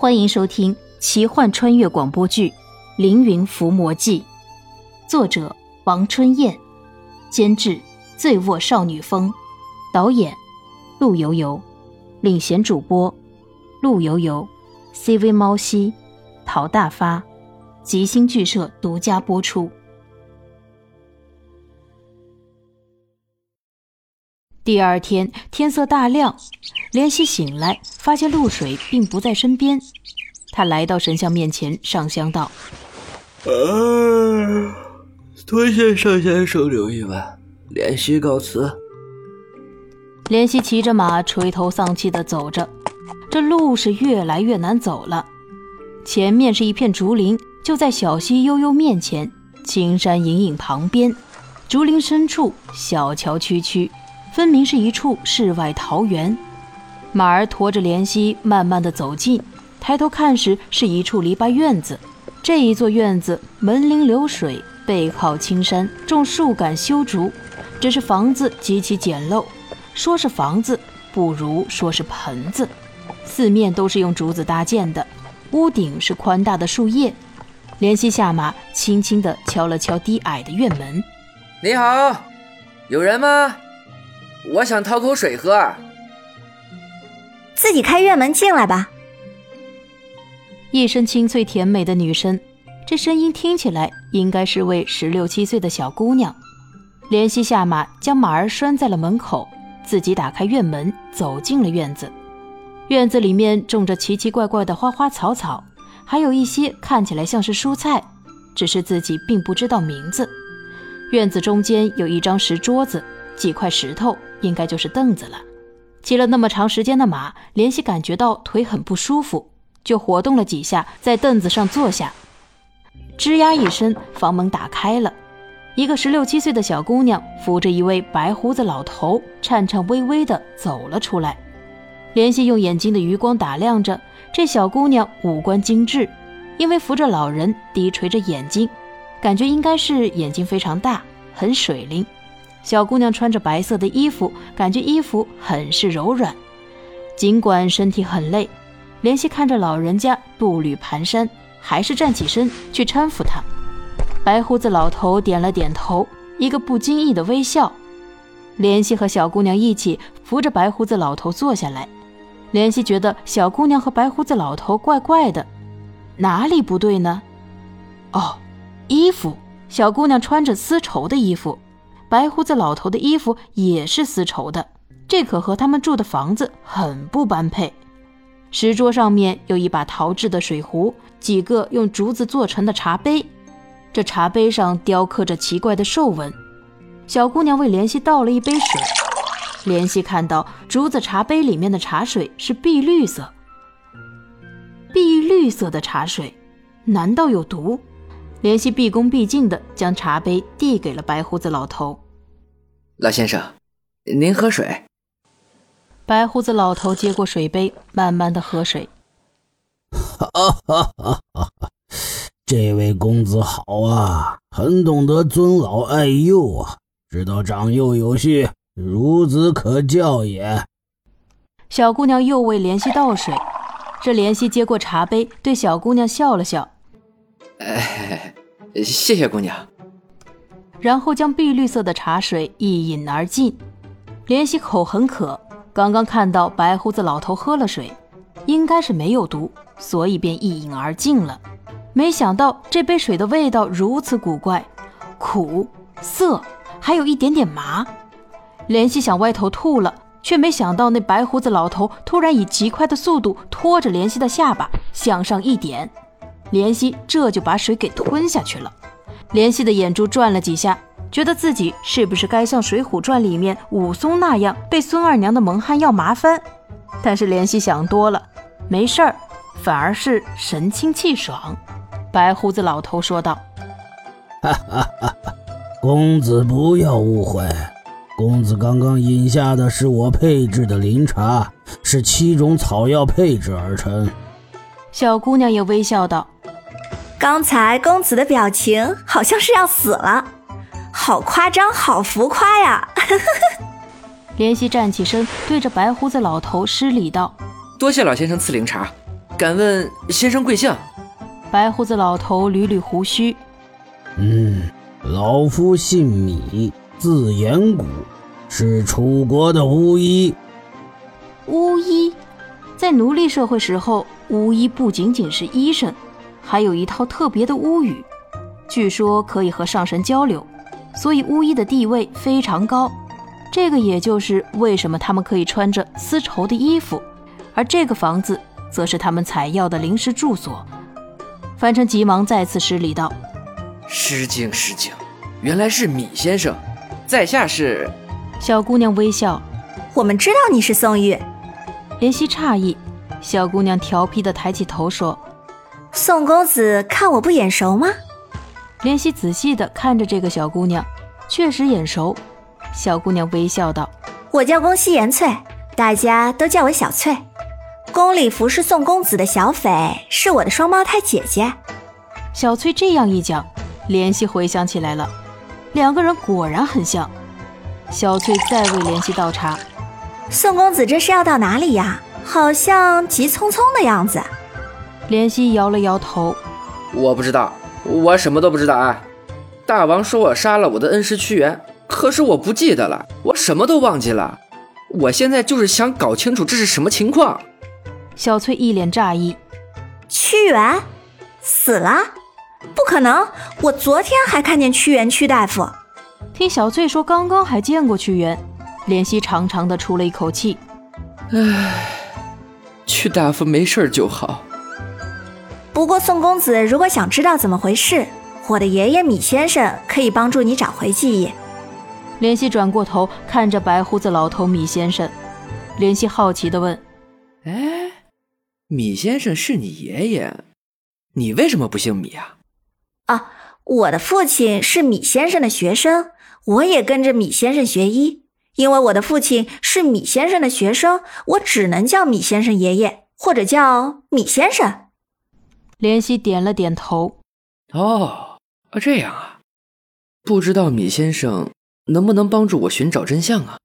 欢迎收听奇幻穿越广播剧《凌云伏魔记》，作者王春燕，监制醉卧少女风，导演陆游游，领衔主播陆游游，CV 猫西，陶大发，吉星剧社独家播出。第二天天色大亮，莲溪醒来，发现露水并不在身边。他来到神像面前，上香道：“啊，多谢上仙收留一晚，莲溪告辞。”莲溪骑着马，垂头丧气地走着，这路是越来越难走了。前面是一片竹林，就在小溪悠悠面前，青山隐隐旁边，竹林深处小桥曲曲。分明是一处世外桃源。马儿驮着莲溪，慢慢的走近，抬头看时，是一处篱笆院子。这一座院子门临流水，背靠青山，种树杆修竹，只是房子极其简陋。说是房子，不如说是盆子。四面都是用竹子搭建的，屋顶是宽大的树叶。莲溪下马，轻轻地敲了敲低矮的院门：“你好，有人吗？”我想讨口水喝，自己开院门进来吧。一身清脆甜美的女声，这声音听起来应该是位十六七岁的小姑娘。怜惜下马，将马儿拴在了门口，自己打开院门，走进了院子。院子里面种着奇奇怪怪的花花草草，还有一些看起来像是蔬菜，只是自己并不知道名字。院子中间有一张石桌子，几块石头。应该就是凳子了。骑了那么长时间的马，莲溪感觉到腿很不舒服，就活动了几下，在凳子上坐下。吱呀一声，房门打开了，一个十六七岁的小姑娘扶着一位白胡子老头，颤颤巍巍地走了出来。莲溪用眼睛的余光打量着这小姑娘，五官精致，因为扶着老人，低垂着眼睛，感觉应该是眼睛非常大，很水灵。小姑娘穿着白色的衣服，感觉衣服很是柔软。尽管身体很累，怜惜看着老人家步履蹒跚，还是站起身去搀扶他。白胡子老头点了点头，一个不经意的微笑。怜惜和小姑娘一起扶着白胡子老头坐下来。怜惜觉得小姑娘和白胡子老头怪怪的，哪里不对呢？哦，衣服，小姑娘穿着丝绸的衣服。白胡子老头的衣服也是丝绸的，这可和他们住的房子很不般配。石桌上面有一把陶制的水壶，几个用竹子做成的茶杯，这茶杯上雕刻着奇怪的兽纹。小姑娘为莲溪倒了一杯水，莲溪看到竹子茶杯里面的茶水是碧绿色，碧绿色的茶水，难道有毒？莲溪毕恭毕敬地将茶杯递给了白胡子老头。老先生，您喝水。白胡子老头接过水杯，慢慢的喝水。哈哈哈哈！这位公子好啊，很懂得尊老爱幼啊，知道长幼有序，孺子可教也。小姑娘又为莲溪倒水，这莲溪接过茶杯，对小姑娘笑了笑。哎，谢谢姑娘。然后将碧绿色的茶水一饮而尽。怜惜口很渴，刚刚看到白胡子老头喝了水，应该是没有毒，所以便一饮而尽了。没想到这杯水的味道如此古怪，苦涩，还有一点点麻。怜惜想歪头吐了，却没想到那白胡子老头突然以极快的速度拖着怜惜的下巴向上一点。怜惜这就把水给吞下去了，怜惜的眼珠转了几下，觉得自己是不是该像《水浒传》里面武松那样被孙二娘的蒙汗药麻翻？但是怜惜想多了，没事儿，反而是神清气爽。白胡子老头说道：“哈哈哈哈公子不要误会，公子刚刚饮下的是我配制的灵茶，是七种草药配制而成。”小姑娘也微笑道。刚才公子的表情好像是要死了，好夸张，好浮夸呀！怜惜站起身，对着白胡子老头施礼道：“多谢老先生赐灵茶，敢问先生贵姓？白胡子老头捋捋胡须，嗯，老夫姓米，字延谷，是楚国的巫医。巫医，在奴隶社会时候，巫医不仅仅是医生，还有一套特别的巫语，据说可以和上神交流，所以巫医的地位非常高。这个也就是为什么他们可以穿着丝绸的衣服，而这个房子则是他们采药的临时住所。樊城急忙再次施礼道：“失敬失敬，原来是米先生，在下是……”小姑娘微笑：“我们知道你是宋玉。”怜惜诧异，小姑娘调皮的抬起头说：“宋公子看我不眼熟吗？”怜惜仔细的看着这个小姑娘，确实眼熟。小姑娘微笑道：“我叫宫西颜翠，大家都叫我小翠。宫里服侍宋公子的小斐是我的双胞胎姐姐。”小翠这样一讲，怜惜回想起来了，两个人果然很像。小翠再为怜惜倒茶。宋公子这是要到哪里呀？好像急匆匆的样子。怜惜摇了摇头：“我不知道，我什么都不知道啊。大王说我杀了我的恩师屈原，可是我不记得了，我什么都忘记了。我现在就是想搞清楚这是什么情况。”小翠一脸诧异：“屈原死了？不可能！我昨天还看见屈原，屈大夫。”听小翠说，刚刚还见过屈原。怜惜长长的出了一口气，唉，屈大夫没事就好。不过宋公子如果想知道怎么回事，我的爷爷米先生可以帮助你找回记忆。怜惜转过头看着白胡子老头米先生，怜惜好奇的问：“哎，米先生是你爷爷，你为什么不姓米啊？”啊，我的父亲是米先生的学生，我也跟着米先生学医。因为我的父亲是米先生的学生，我只能叫米先生爷爷，或者叫米先生。怜惜点了点头。哦，啊，这样啊，不知道米先生能不能帮助我寻找真相啊？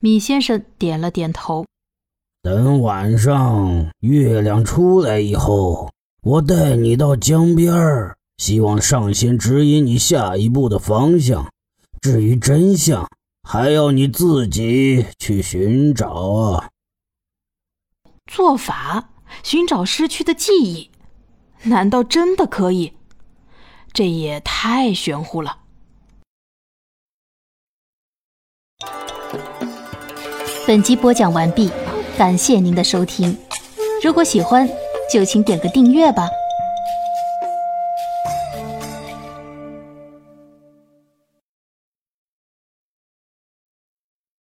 米先生点了点头。等晚上月亮出来以后，我带你到江边儿，希望上仙指引你下一步的方向。至于真相，还要你自己去寻找啊！做法寻找失去的记忆，难道真的可以？这也太玄乎了。本集播讲完毕，感谢您的收听。如果喜欢，就请点个订阅吧。